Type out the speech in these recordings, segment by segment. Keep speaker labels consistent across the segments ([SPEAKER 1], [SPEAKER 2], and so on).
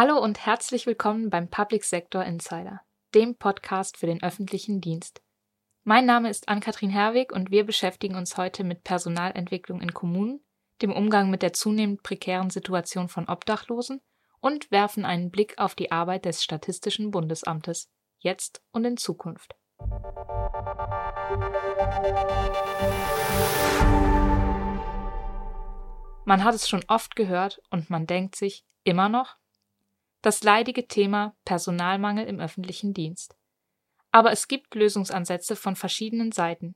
[SPEAKER 1] Hallo und herzlich willkommen beim Public Sector Insider, dem Podcast für den öffentlichen Dienst. Mein Name ist Ann-Kathrin Herwig und wir beschäftigen uns heute mit Personalentwicklung in Kommunen, dem Umgang mit der zunehmend prekären Situation von Obdachlosen und werfen einen Blick auf die Arbeit des Statistischen Bundesamtes, jetzt und in Zukunft. Man hat es schon oft gehört und man denkt sich immer noch, das leidige Thema Personalmangel im öffentlichen Dienst. Aber es gibt Lösungsansätze von verschiedenen Seiten.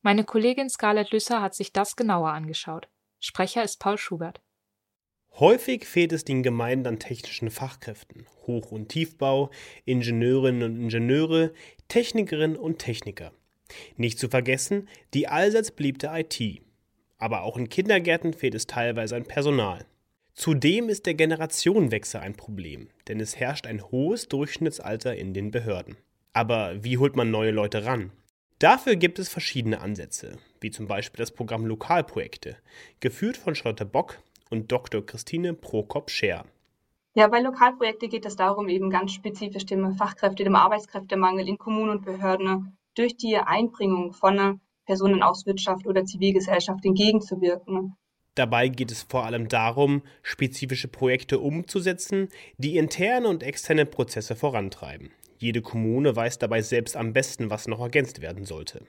[SPEAKER 1] Meine Kollegin Scarlett Lüsser hat sich das genauer angeschaut. Sprecher ist Paul Schubert.
[SPEAKER 2] Häufig fehlt es den Gemeinden an technischen Fachkräften, Hoch- und Tiefbau, Ingenieurinnen und Ingenieure, Technikerinnen und Techniker. Nicht zu vergessen die allseits beliebte IT. Aber auch in Kindergärten fehlt es teilweise an Personal. Zudem ist der Generationenwechsel ein Problem, denn es herrscht ein hohes Durchschnittsalter in den Behörden. Aber wie holt man neue Leute ran? Dafür gibt es verschiedene Ansätze, wie zum Beispiel das Programm Lokalprojekte, geführt von Charlotte Bock und Dr. Christine Prokop-Scher.
[SPEAKER 3] Ja, bei Lokalprojekte geht es darum, eben ganz spezifisch dem Fachkräfte, dem Arbeitskräftemangel in Kommunen und Behörden durch die Einbringung von Personen aus Wirtschaft oder Zivilgesellschaft entgegenzuwirken.
[SPEAKER 2] Dabei geht es vor allem darum, spezifische Projekte umzusetzen, die interne und externe Prozesse vorantreiben. Jede Kommune weiß dabei selbst am besten, was noch ergänzt werden sollte.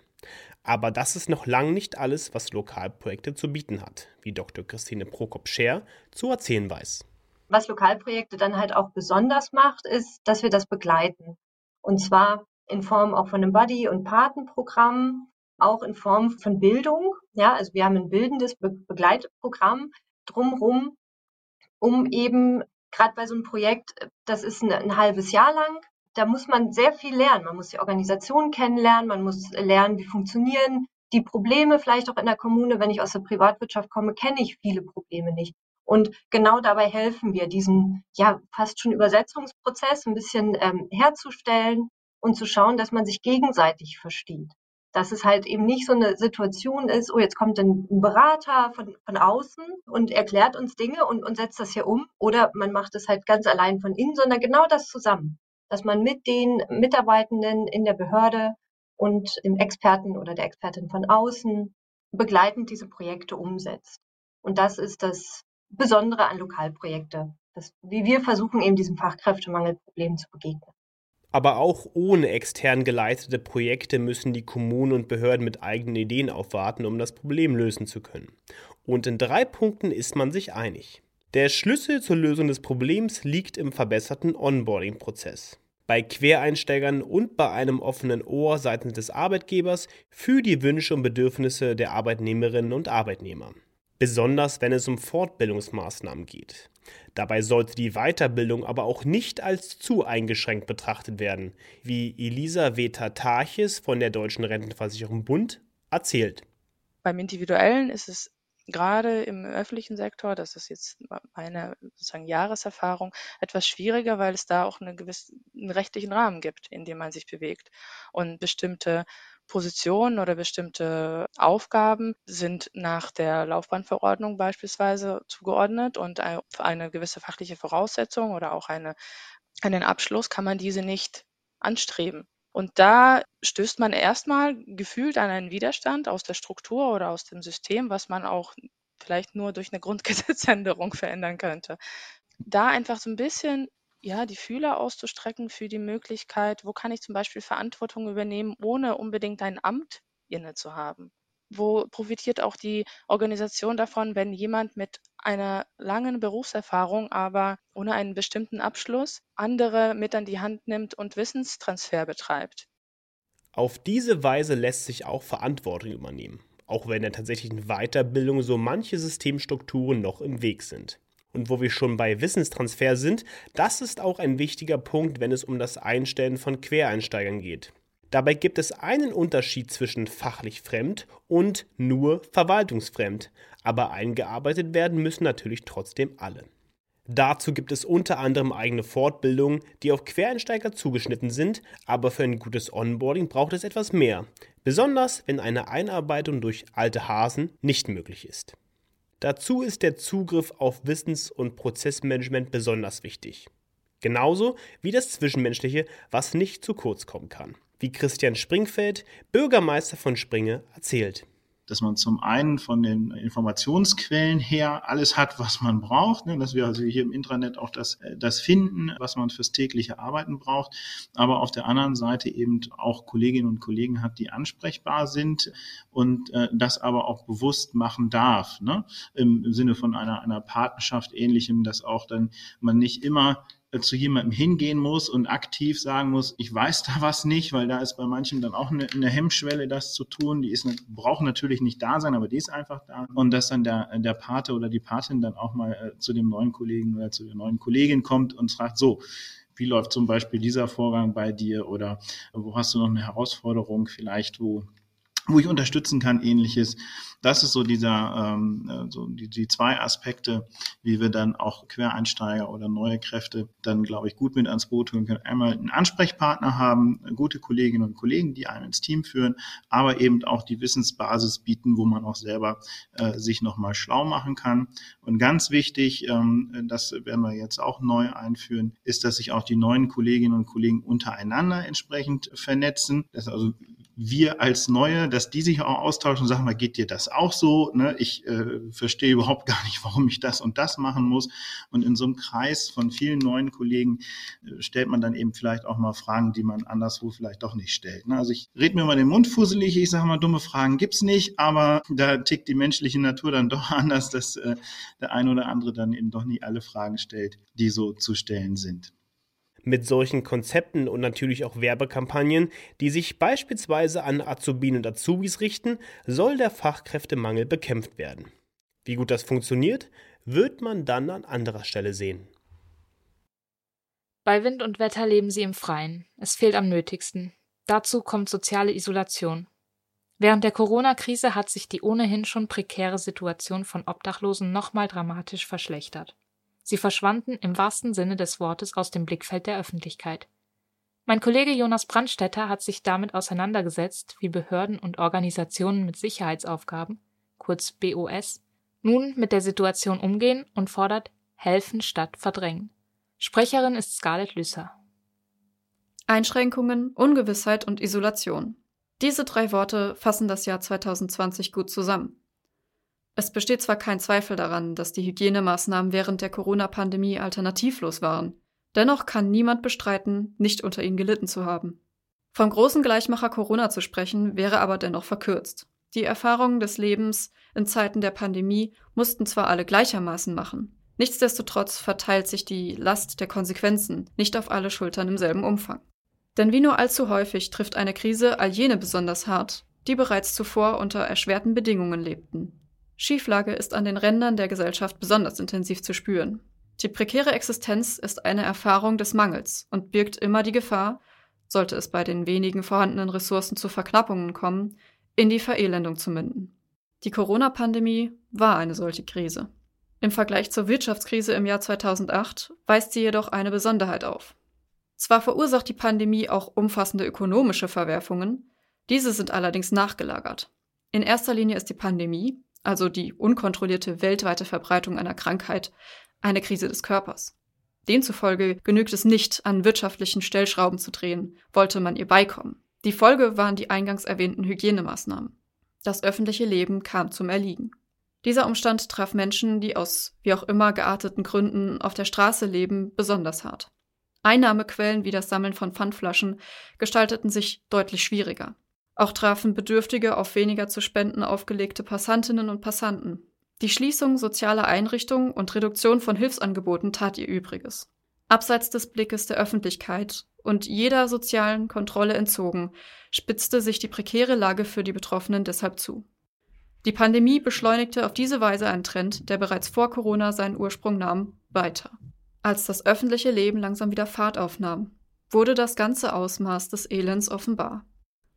[SPEAKER 2] Aber das ist noch lang nicht alles, was Lokalprojekte zu bieten hat, wie Dr. Christine Prokop-Scher zu erzählen weiß.
[SPEAKER 3] Was Lokalprojekte dann halt auch besonders macht, ist, dass wir das begleiten. Und zwar in Form auch von einem Buddy- und Patenprogramm, auch in Form von Bildung. Ja, also wir haben ein bildendes Be Begleitprogramm drumherum, um eben gerade bei so einem Projekt, das ist ein, ein halbes Jahr lang, da muss man sehr viel lernen. Man muss die Organisation kennenlernen, man muss lernen, wie funktionieren die Probleme vielleicht auch in der Kommune. Wenn ich aus der Privatwirtschaft komme, kenne ich viele Probleme nicht. Und genau dabei helfen wir, diesen ja fast schon Übersetzungsprozess ein bisschen ähm, herzustellen und zu schauen, dass man sich gegenseitig versteht dass es halt eben nicht so eine Situation ist, oh, jetzt kommt ein Berater von, von außen und erklärt uns Dinge und, und setzt das hier um. Oder man macht es halt ganz allein von innen, sondern genau das zusammen. Dass man mit den Mitarbeitenden in der Behörde und dem Experten oder der Expertin von außen begleitend diese Projekte umsetzt. Und das ist das Besondere an Lokalprojekte, dass, wie wir versuchen, eben diesem Fachkräftemangelproblem zu begegnen.
[SPEAKER 2] Aber auch ohne extern geleitete Projekte müssen die Kommunen und Behörden mit eigenen Ideen aufwarten, um das Problem lösen zu können. Und in drei Punkten ist man sich einig. Der Schlüssel zur Lösung des Problems liegt im verbesserten Onboarding-Prozess. Bei Quereinsteigern und bei einem offenen Ohr seitens des Arbeitgebers für die Wünsche und Bedürfnisse der Arbeitnehmerinnen und Arbeitnehmer besonders wenn es um Fortbildungsmaßnahmen geht. Dabei sollte die Weiterbildung aber auch nicht als zu eingeschränkt betrachtet werden, wie Elisaveta Tarches von der Deutschen Rentenversicherung Bund erzählt.
[SPEAKER 4] Beim Individuellen ist es gerade im öffentlichen Sektor, das ist jetzt meine sozusagen Jahreserfahrung, etwas schwieriger, weil es da auch eine gewissen, einen rechtlichen Rahmen gibt, in dem man sich bewegt und bestimmte Positionen oder bestimmte Aufgaben sind nach der Laufbahnverordnung beispielsweise zugeordnet und eine gewisse fachliche Voraussetzung oder auch eine, einen Abschluss kann man diese nicht anstreben. Und da stößt man erstmal gefühlt an einen Widerstand aus der Struktur oder aus dem System, was man auch vielleicht nur durch eine Grundgesetzänderung verändern könnte. Da einfach so ein bisschen ja, die Fühler auszustrecken für die Möglichkeit, wo kann ich zum Beispiel Verantwortung übernehmen, ohne unbedingt ein Amt inne zu haben? Wo profitiert auch die Organisation davon, wenn jemand mit einer langen Berufserfahrung, aber ohne einen bestimmten Abschluss andere mit an die Hand nimmt und Wissenstransfer betreibt?
[SPEAKER 2] Auf diese Weise lässt sich auch Verantwortung übernehmen, auch wenn der tatsächlichen Weiterbildung so manche Systemstrukturen noch im Weg sind. Und wo wir schon bei Wissenstransfer sind, das ist auch ein wichtiger Punkt, wenn es um das Einstellen von Quereinsteigern geht. Dabei gibt es einen Unterschied zwischen fachlich fremd und nur verwaltungsfremd, aber eingearbeitet werden müssen natürlich trotzdem alle. Dazu gibt es unter anderem eigene Fortbildungen, die auf Quereinsteiger zugeschnitten sind, aber für ein gutes Onboarding braucht es etwas mehr, besonders wenn eine Einarbeitung durch alte Hasen nicht möglich ist. Dazu ist der Zugriff auf Wissens- und Prozessmanagement besonders wichtig. Genauso wie das Zwischenmenschliche, was nicht zu kurz kommen kann. Wie Christian Springfeld, Bürgermeister von Springe, erzählt
[SPEAKER 5] dass man zum einen von den Informationsquellen her alles hat, was man braucht, ne, dass wir also hier im Intranet auch das, äh, das finden, was man fürs tägliche Arbeiten braucht, aber auf der anderen Seite eben auch Kolleginnen und Kollegen hat, die ansprechbar sind und äh, das aber auch bewusst machen darf, ne, im Sinne von einer, einer Partnerschaft ähnlichem, dass auch dann man nicht immer zu jemandem hingehen muss und aktiv sagen muss, ich weiß da was nicht, weil da ist bei manchen dann auch eine, eine Hemmschwelle, das zu tun. Die ist, braucht natürlich nicht da sein, aber die ist einfach da. Und dass dann der, der Pate oder die Patin dann auch mal äh, zu dem neuen Kollegen oder zu der neuen Kollegin kommt und fragt, so, wie läuft zum Beispiel dieser Vorgang bei dir oder wo hast du noch eine Herausforderung vielleicht, wo wo ich unterstützen kann, ähnliches. Das ist so dieser, ähm, äh, so die, die zwei Aspekte, wie wir dann auch Quereinsteiger oder neue Kräfte dann, glaube ich, gut mit ans Boot holen können. Einmal einen Ansprechpartner haben, gute Kolleginnen und Kollegen, die einen ins Team führen, aber eben auch die Wissensbasis bieten, wo man auch selber äh, sich nochmal schlau machen kann. Und ganz wichtig, ähm, das werden wir jetzt auch neu einführen, ist, dass sich auch die neuen Kolleginnen und Kollegen untereinander entsprechend vernetzen. Das ist also wir als Neue, dass die sich auch austauschen und sagen, mal, geht dir das auch so? Ne? Ich äh, verstehe überhaupt gar nicht, warum ich das und das machen muss. Und in so einem Kreis von vielen neuen Kollegen äh, stellt man dann eben vielleicht auch mal Fragen, die man anderswo vielleicht doch nicht stellt. Ne? Also ich rede mir mal den Mund fusselig, ich sage mal, dumme Fragen gibt's nicht, aber da tickt die menschliche Natur dann doch anders, dass äh, der eine oder andere dann eben doch nicht alle Fragen stellt, die so zu stellen sind
[SPEAKER 2] mit solchen Konzepten und natürlich auch Werbekampagnen, die sich beispielsweise an Azubinen und Azubis richten, soll der Fachkräftemangel bekämpft werden. Wie gut das funktioniert, wird man dann an anderer Stelle sehen.
[SPEAKER 1] Bei Wind und Wetter leben sie im Freien. Es fehlt am nötigsten. Dazu kommt soziale Isolation. Während der Corona-Krise hat sich die ohnehin schon prekäre Situation von Obdachlosen nochmal dramatisch verschlechtert. Sie verschwanden im wahrsten Sinne des Wortes aus dem Blickfeld der Öffentlichkeit. Mein Kollege Jonas Brandstetter hat sich damit auseinandergesetzt, wie Behörden und Organisationen mit Sicherheitsaufgaben, kurz BOS, nun mit der Situation umgehen und fordert helfen statt verdrängen. Sprecherin ist Scarlett Lüsser.
[SPEAKER 6] Einschränkungen, Ungewissheit und Isolation. Diese drei Worte fassen das Jahr 2020 gut zusammen. Es besteht zwar kein Zweifel daran, dass die Hygienemaßnahmen während der Corona-Pandemie alternativlos waren. Dennoch kann niemand bestreiten, nicht unter ihnen gelitten zu haben. Vom großen Gleichmacher Corona zu sprechen, wäre aber dennoch verkürzt. Die Erfahrungen des Lebens in Zeiten der Pandemie mussten zwar alle gleichermaßen machen. Nichtsdestotrotz verteilt sich die Last der Konsequenzen nicht auf alle Schultern im selben Umfang. Denn wie nur allzu häufig trifft eine Krise all jene besonders hart, die bereits zuvor unter erschwerten Bedingungen lebten. Schieflage ist an den Rändern der Gesellschaft besonders intensiv zu spüren. Die prekäre Existenz ist eine Erfahrung des Mangels und birgt immer die Gefahr, sollte es bei den wenigen vorhandenen Ressourcen zu Verknappungen kommen, in die Verelendung zu münden. Die Corona-Pandemie war eine solche Krise. Im Vergleich zur Wirtschaftskrise im Jahr 2008 weist sie jedoch eine Besonderheit auf. Zwar verursacht die Pandemie auch umfassende ökonomische Verwerfungen, diese sind allerdings nachgelagert. In erster Linie ist die Pandemie, also die unkontrollierte weltweite Verbreitung einer Krankheit, eine Krise des Körpers. Demzufolge genügt es nicht, an wirtschaftlichen Stellschrauben zu drehen, wollte man ihr beikommen. Die Folge waren die eingangs erwähnten Hygienemaßnahmen. Das öffentliche Leben kam zum Erliegen. Dieser Umstand traf Menschen, die aus wie auch immer gearteten Gründen auf der Straße leben, besonders hart. Einnahmequellen wie das Sammeln von Pfandflaschen gestalteten sich deutlich schwieriger. Auch trafen Bedürftige auf weniger zu spenden aufgelegte Passantinnen und Passanten. Die Schließung sozialer Einrichtungen und Reduktion von Hilfsangeboten tat ihr Übriges. Abseits des Blickes der Öffentlichkeit und jeder sozialen Kontrolle entzogen, spitzte sich die prekäre Lage für die Betroffenen deshalb zu. Die Pandemie beschleunigte auf diese Weise einen Trend, der bereits vor Corona seinen Ursprung nahm, weiter. Als das öffentliche Leben langsam wieder Fahrt aufnahm, wurde das ganze Ausmaß des Elends offenbar.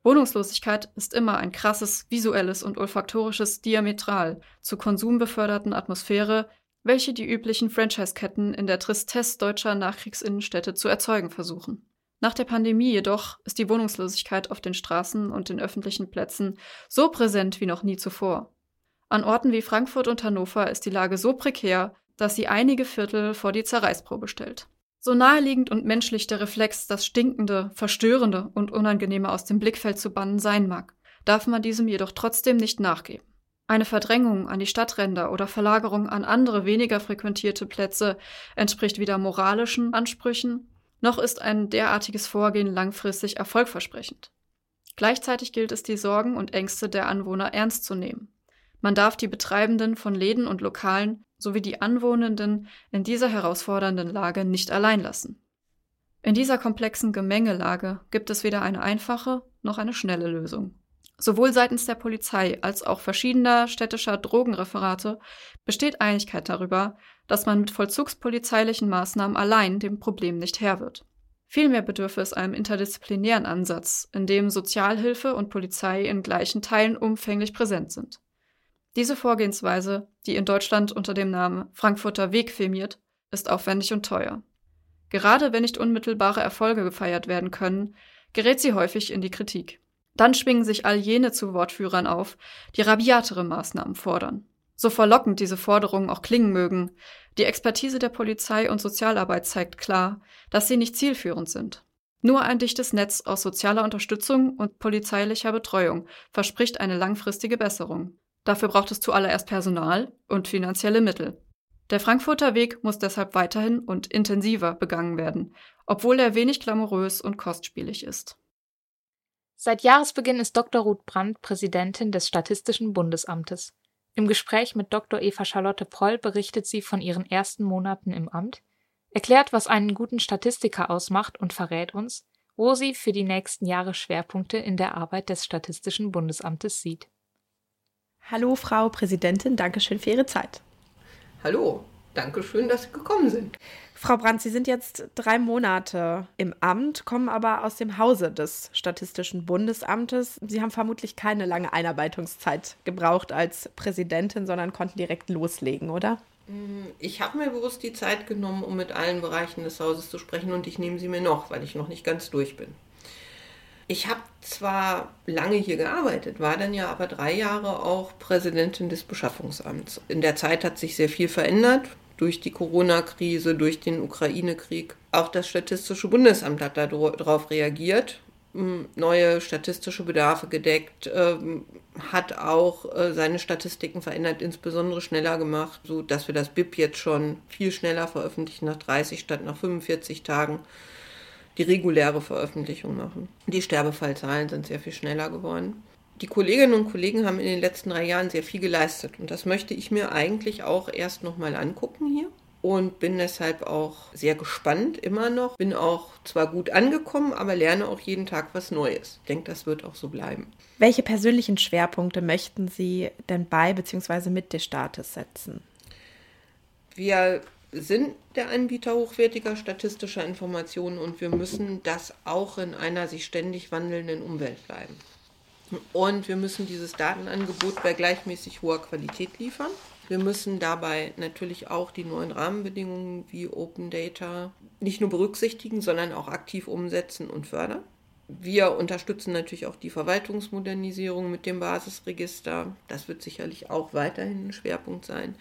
[SPEAKER 6] Wohnungslosigkeit ist immer ein krasses visuelles und olfaktorisches Diametral zur konsumbeförderten Atmosphäre, welche die üblichen Franchise-Ketten in der Tristesse deutscher Nachkriegsinnenstädte zu erzeugen versuchen. Nach der Pandemie jedoch ist die Wohnungslosigkeit auf den Straßen und den öffentlichen Plätzen so präsent wie noch nie zuvor. An Orten wie Frankfurt und Hannover ist die Lage so prekär, dass sie einige Viertel vor die Zerreißprobe stellt. So naheliegend und menschlich der Reflex, das Stinkende, Verstörende und Unangenehme aus dem Blickfeld zu bannen sein mag, darf man diesem jedoch trotzdem nicht nachgeben. Eine Verdrängung an die Stadtränder oder Verlagerung an andere weniger frequentierte Plätze entspricht weder moralischen Ansprüchen, noch ist ein derartiges Vorgehen langfristig erfolgversprechend. Gleichzeitig gilt es, die Sorgen und Ängste der Anwohner ernst zu nehmen. Man darf die Betreibenden von Läden und Lokalen sowie die Anwohnenden in dieser herausfordernden Lage nicht allein lassen. In dieser komplexen Gemengelage gibt es weder eine einfache noch eine schnelle Lösung. Sowohl seitens der Polizei als auch verschiedener städtischer Drogenreferate besteht Einigkeit darüber, dass man mit vollzugspolizeilichen Maßnahmen allein dem Problem nicht Herr wird. Vielmehr bedürfe es einem interdisziplinären Ansatz, in dem Sozialhilfe und Polizei in gleichen Teilen umfänglich präsent sind. Diese Vorgehensweise, die in Deutschland unter dem Namen Frankfurter Weg firmiert, ist aufwendig und teuer. Gerade wenn nicht unmittelbare Erfolge gefeiert werden können, gerät sie häufig in die Kritik. Dann schwingen sich all jene zu Wortführern auf, die rabiatere Maßnahmen fordern. So verlockend diese Forderungen auch klingen mögen, die Expertise der Polizei und Sozialarbeit zeigt klar, dass sie nicht zielführend sind. Nur ein dichtes Netz aus sozialer Unterstützung und polizeilicher Betreuung verspricht eine langfristige Besserung. Dafür braucht es zuallererst Personal und finanzielle Mittel. Der Frankfurter Weg muss deshalb weiterhin und intensiver begangen werden, obwohl er wenig glamourös und kostspielig ist.
[SPEAKER 1] Seit Jahresbeginn ist Dr. Ruth Brandt Präsidentin des Statistischen Bundesamtes. Im Gespräch mit Dr. Eva Charlotte Proll berichtet sie von ihren ersten Monaten im Amt, erklärt, was einen guten Statistiker ausmacht und verrät uns, wo sie für die nächsten Jahre Schwerpunkte in der Arbeit des Statistischen Bundesamtes sieht.
[SPEAKER 7] Hallo, Frau Präsidentin, danke schön für Ihre Zeit.
[SPEAKER 8] Hallo, danke schön, dass Sie gekommen sind.
[SPEAKER 7] Frau Brandt, Sie sind jetzt drei Monate im Amt, kommen aber aus dem Hause des Statistischen Bundesamtes. Sie haben vermutlich keine lange Einarbeitungszeit gebraucht als Präsidentin, sondern konnten direkt loslegen, oder?
[SPEAKER 8] Mm, ich habe mir bewusst die Zeit genommen, um mit allen Bereichen des Hauses zu sprechen und ich nehme sie mir noch, weil ich noch nicht ganz durch bin. Ich habe zwar lange hier gearbeitet, war dann ja aber drei Jahre auch Präsidentin des Beschaffungsamts. In der Zeit hat sich sehr viel verändert durch die Corona-Krise, durch den Ukraine-Krieg. Auch das Statistische Bundesamt hat darauf reagiert, neue statistische Bedarfe gedeckt, ähm, hat auch äh, seine Statistiken verändert, insbesondere schneller gemacht, so dass wir das BIP jetzt schon viel schneller veröffentlichen, nach 30 statt nach 45 Tagen die reguläre Veröffentlichung machen. Die Sterbefallzahlen sind sehr viel schneller geworden. Die Kolleginnen und Kollegen haben in den letzten drei Jahren sehr viel geleistet und das möchte ich mir eigentlich auch erst nochmal angucken hier und bin deshalb auch sehr gespannt immer noch. Bin auch zwar gut angekommen, aber lerne auch jeden Tag was Neues. Ich denke, das wird auch so bleiben.
[SPEAKER 7] Welche persönlichen Schwerpunkte möchten Sie denn bei bzw. mit des Staates setzen?
[SPEAKER 8] Wir sind der Anbieter hochwertiger statistischer Informationen und wir müssen das auch in einer sich ständig wandelnden Umwelt bleiben. Und wir müssen dieses Datenangebot bei gleichmäßig hoher Qualität liefern. Wir müssen dabei natürlich auch die neuen Rahmenbedingungen wie Open Data nicht nur berücksichtigen, sondern auch aktiv umsetzen und fördern. Wir unterstützen natürlich auch die Verwaltungsmodernisierung mit dem Basisregister. Das wird sicherlich auch weiterhin ein Schwerpunkt sein.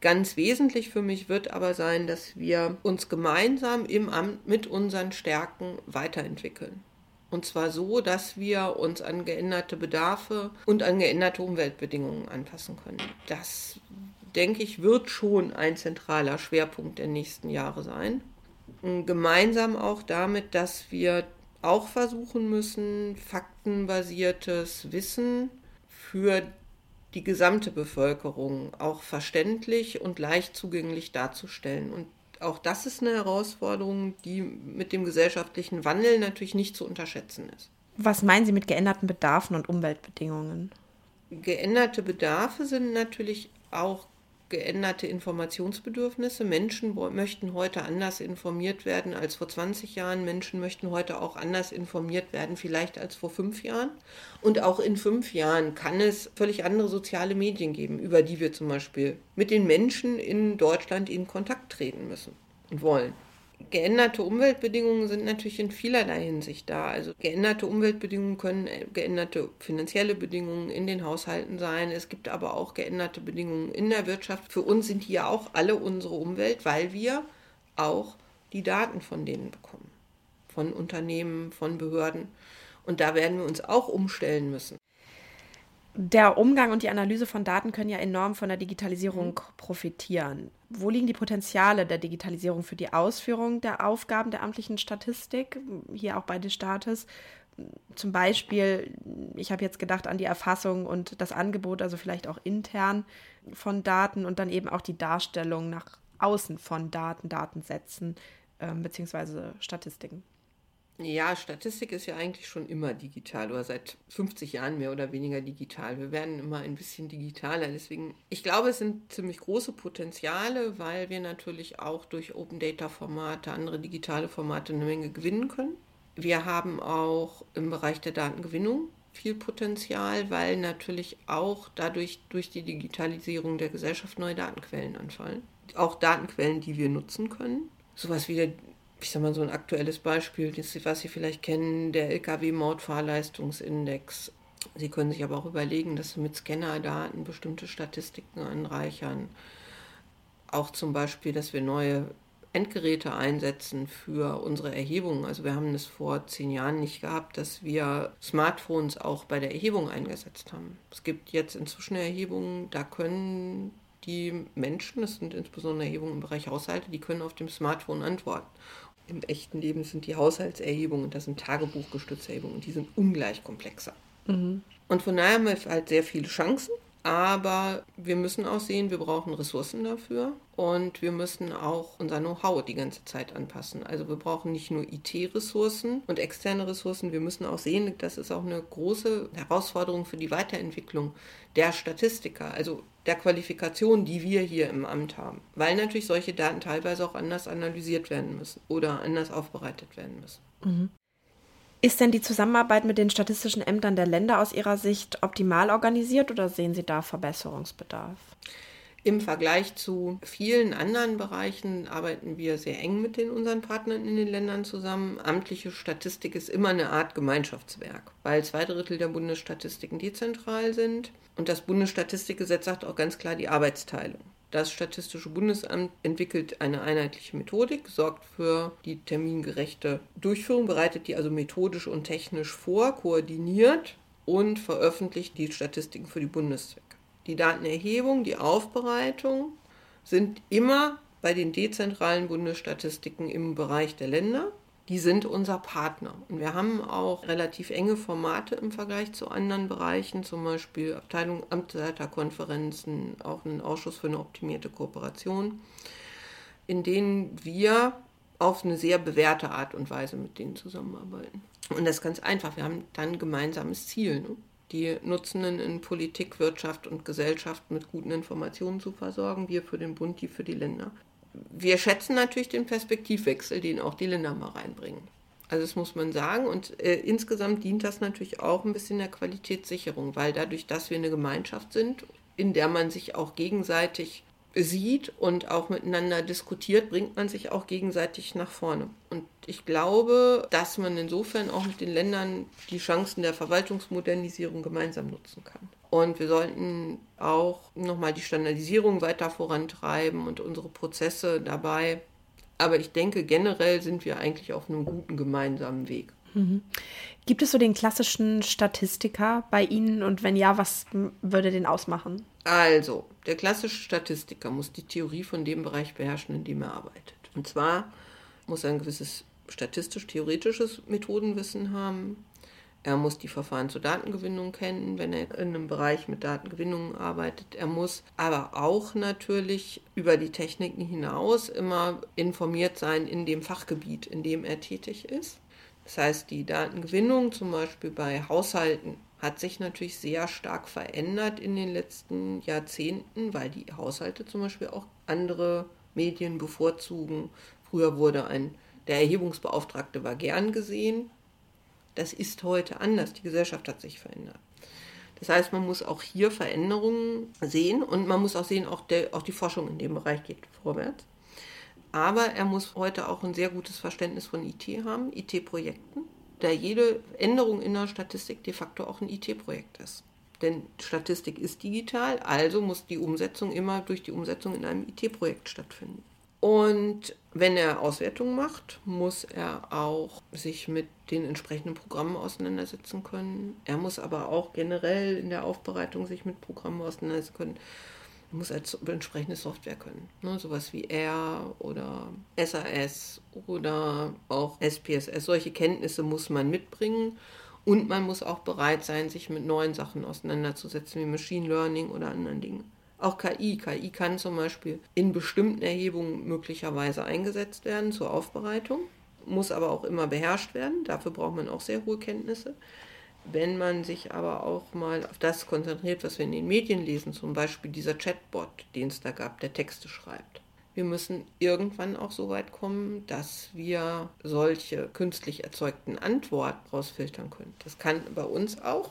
[SPEAKER 8] Ganz wesentlich für mich wird aber sein, dass wir uns gemeinsam im Amt mit unseren Stärken weiterentwickeln. Und zwar so, dass wir uns an geänderte Bedarfe und an geänderte Umweltbedingungen anpassen können. Das, denke ich, wird schon ein zentraler Schwerpunkt der nächsten Jahre sein. Gemeinsam auch damit, dass wir auch versuchen müssen, faktenbasiertes Wissen für die gesamte Bevölkerung auch verständlich und leicht zugänglich darzustellen. Und auch das ist eine Herausforderung, die mit dem gesellschaftlichen Wandel natürlich nicht zu unterschätzen ist.
[SPEAKER 7] Was meinen Sie mit geänderten Bedarfen und Umweltbedingungen?
[SPEAKER 8] Geänderte Bedarfe sind natürlich auch geänderte Informationsbedürfnisse. Menschen möchten heute anders informiert werden als vor 20 Jahren. Menschen möchten heute auch anders informiert werden, vielleicht als vor fünf Jahren. Und auch in fünf Jahren kann es völlig andere soziale Medien geben, über die wir zum Beispiel mit den Menschen in Deutschland in Kontakt treten müssen und wollen geänderte Umweltbedingungen sind natürlich in vielerlei Hinsicht da. Also geänderte Umweltbedingungen können äh, geänderte finanzielle Bedingungen in den Haushalten sein. Es gibt aber auch geänderte Bedingungen in der Wirtschaft. Für uns sind hier auch alle unsere Umwelt, weil wir auch die Daten von denen bekommen. Von Unternehmen, von Behörden. Und da werden wir uns auch umstellen müssen.
[SPEAKER 7] Der Umgang und die Analyse von Daten können ja enorm von der Digitalisierung mhm. profitieren. Wo liegen die Potenziale der Digitalisierung für die Ausführung der Aufgaben der amtlichen Statistik, hier auch bei des Staates? Zum Beispiel, ich habe jetzt gedacht an die Erfassung und das Angebot, also vielleicht auch intern von Daten und dann eben auch die Darstellung nach außen von Daten, Datensätzen äh, beziehungsweise Statistiken.
[SPEAKER 8] Ja, Statistik ist ja eigentlich schon immer digital oder seit 50 Jahren mehr oder weniger digital. Wir werden immer ein bisschen digitaler. Deswegen, ich glaube, es sind ziemlich große Potenziale, weil wir natürlich auch durch Open Data Formate, andere digitale Formate eine Menge gewinnen können. Wir haben auch im Bereich der Datengewinnung viel Potenzial, weil natürlich auch dadurch durch die Digitalisierung der Gesellschaft neue Datenquellen anfallen. Auch Datenquellen, die wir nutzen können. Sowas wie der ich sag mal so ein aktuelles Beispiel, was Sie vielleicht kennen, der LKW-Mautfahrleistungsindex. Sie können sich aber auch überlegen, dass Sie mit Scannerdaten bestimmte Statistiken anreichern. Auch zum Beispiel, dass wir neue Endgeräte einsetzen für unsere Erhebungen. Also wir haben es vor zehn Jahren nicht gehabt, dass wir Smartphones auch bei der Erhebung eingesetzt haben. Es gibt jetzt inzwischen Erhebungen, da können die Menschen, das sind insbesondere Erhebungen im Bereich Haushalte, die können auf dem Smartphone antworten im echten Leben sind die Haushaltserhebungen, das sind Tagebuchgestützte Erhebungen, die sind ungleich komplexer. Mhm. Und von daher haben wir halt sehr viele Chancen, aber wir müssen auch sehen, wir brauchen Ressourcen dafür und wir müssen auch unser Know-how die ganze Zeit anpassen. Also wir brauchen nicht nur IT-Ressourcen und externe Ressourcen, wir müssen auch sehen, das ist auch eine große Herausforderung für die Weiterentwicklung der Statistiker. Also der Qualifikation, die wir hier im Amt haben. Weil natürlich solche Daten teilweise auch anders analysiert werden müssen oder anders aufbereitet werden müssen. Mhm.
[SPEAKER 7] Ist denn die Zusammenarbeit mit den statistischen Ämtern der Länder aus Ihrer Sicht optimal organisiert oder sehen Sie da Verbesserungsbedarf?
[SPEAKER 8] Im Vergleich zu vielen anderen Bereichen arbeiten wir sehr eng mit den unseren Partnern in den Ländern zusammen. Amtliche Statistik ist immer eine Art Gemeinschaftswerk, weil zwei Drittel der Bundesstatistiken dezentral sind. Und das Bundesstatistikgesetz sagt auch ganz klar die Arbeitsteilung. Das Statistische Bundesamt entwickelt eine einheitliche Methodik, sorgt für die termingerechte Durchführung, bereitet die also methodisch und technisch vor, koordiniert und veröffentlicht die Statistiken für die Bundeszwecke. Die Datenerhebung, die Aufbereitung sind immer bei den dezentralen Bundesstatistiken im Bereich der Länder. Die sind unser Partner. Und wir haben auch relativ enge Formate im Vergleich zu anderen Bereichen, zum Beispiel Abteilung Amtsleiterkonferenzen, auch einen Ausschuss für eine optimierte Kooperation, in denen wir auf eine sehr bewährte Art und Weise mit denen zusammenarbeiten. Und das ist ganz einfach. Wir haben dann ein gemeinsames Ziel. Ne? Die Nutzenden in Politik, Wirtschaft und Gesellschaft mit guten Informationen zu versorgen, wir für den Bund, die für die Länder. Wir schätzen natürlich den Perspektivwechsel, den auch die Länder mal reinbringen. Also das muss man sagen. Und äh, insgesamt dient das natürlich auch ein bisschen der Qualitätssicherung, weil dadurch, dass wir eine Gemeinschaft sind, in der man sich auch gegenseitig sieht und auch miteinander diskutiert, bringt man sich auch gegenseitig nach vorne. Und ich glaube, dass man insofern auch mit den Ländern die Chancen der Verwaltungsmodernisierung gemeinsam nutzen kann. Und wir sollten auch nochmal die Standardisierung weiter vorantreiben und unsere Prozesse dabei. Aber ich denke, generell sind wir eigentlich auf einem guten gemeinsamen Weg. Mhm.
[SPEAKER 7] Gibt es so den klassischen Statistiker bei Ihnen und wenn ja, was würde den ausmachen?
[SPEAKER 8] Also, der klassische Statistiker muss die Theorie von dem Bereich beherrschen, in dem er arbeitet. Und zwar muss er ein gewisses statistisch-theoretisches Methodenwissen haben. Er muss die Verfahren zur Datengewinnung kennen, wenn er in einem Bereich mit Datengewinnung arbeitet. Er muss aber auch natürlich über die Techniken hinaus immer informiert sein in dem Fachgebiet, in dem er tätig ist. Das heißt, die Datengewinnung zum Beispiel bei Haushalten hat sich natürlich sehr stark verändert in den letzten Jahrzehnten, weil die Haushalte zum Beispiel auch andere Medien bevorzugen. Früher wurde ein der Erhebungsbeauftragte war gern gesehen. Das ist heute anders. Die Gesellschaft hat sich verändert. Das heißt, man muss auch hier Veränderungen sehen und man muss auch sehen, auch, der, auch die Forschung in dem Bereich geht vorwärts. Aber er muss heute auch ein sehr gutes Verständnis von IT haben, IT-Projekten da jede Änderung in der Statistik de facto auch ein IT-Projekt ist. Denn Statistik ist digital, also muss die Umsetzung immer durch die Umsetzung in einem IT-Projekt stattfinden. Und wenn er Auswertungen macht, muss er auch sich mit den entsprechenden Programmen auseinandersetzen können. Er muss aber auch generell in der Aufbereitung sich mit Programmen auseinandersetzen können. Er muss als entsprechende Software können. Ne? Sowas wie R oder SAS oder auch SPSS. Solche Kenntnisse muss man mitbringen. Und man muss auch bereit sein, sich mit neuen Sachen auseinanderzusetzen, wie Machine Learning oder anderen Dingen. Auch KI. KI kann zum Beispiel in bestimmten Erhebungen möglicherweise eingesetzt werden zur Aufbereitung, muss aber auch immer beherrscht werden. Dafür braucht man auch sehr hohe Kenntnisse. Wenn man sich aber auch mal auf das konzentriert, was wir in den Medien lesen, zum Beispiel dieser Chatbot, den es da gab, der Texte schreibt. Wir müssen irgendwann auch so weit kommen, dass wir solche künstlich erzeugten Antworten rausfiltern können. Das kann bei uns auch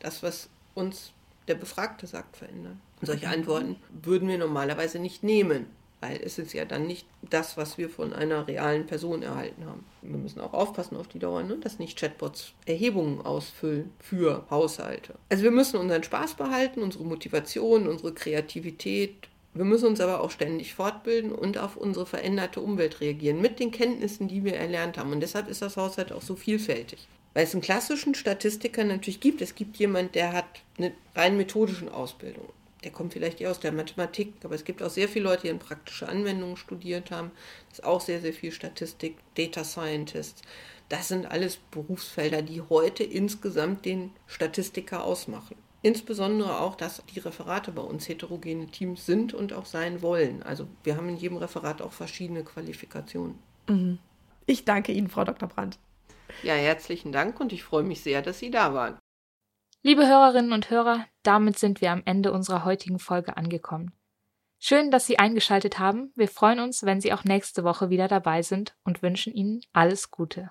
[SPEAKER 8] das, was uns der Befragte sagt, verändern. Solche Antworten würden wir normalerweise nicht nehmen, weil es ist ja dann nicht das, was wir von einer realen Person erhalten haben. Wir müssen auch aufpassen auf die Dauer, ne? dass nicht Chatbots Erhebungen ausfüllen für Haushalte. Also wir müssen unseren Spaß behalten, unsere Motivation, unsere Kreativität. Wir müssen uns aber auch ständig fortbilden und auf unsere veränderte Umwelt reagieren mit den Kenntnissen, die wir erlernt haben. Und deshalb ist das Haushalt auch so vielfältig. Weil es einen klassischen Statistiker natürlich gibt. Es gibt jemand, der hat eine rein methodische Ausbildung. Der kommt vielleicht eher aus der Mathematik, aber es gibt auch sehr viele Leute, die in praktische Anwendungen studiert haben. Das ist auch sehr, sehr viel Statistik, Data Scientists. Das sind alles Berufsfelder, die heute insgesamt den Statistiker ausmachen. Insbesondere auch, dass die Referate bei uns heterogene Teams sind und auch sein wollen. Also wir haben in jedem Referat auch verschiedene Qualifikationen.
[SPEAKER 7] Mhm. Ich danke Ihnen, Frau Dr. Brandt.
[SPEAKER 8] Ja, herzlichen Dank und ich freue mich sehr, dass Sie da waren.
[SPEAKER 1] Liebe Hörerinnen und Hörer, damit sind wir am Ende unserer heutigen Folge angekommen. Schön, dass Sie eingeschaltet haben. Wir freuen uns, wenn Sie auch nächste Woche wieder dabei sind und wünschen Ihnen alles Gute.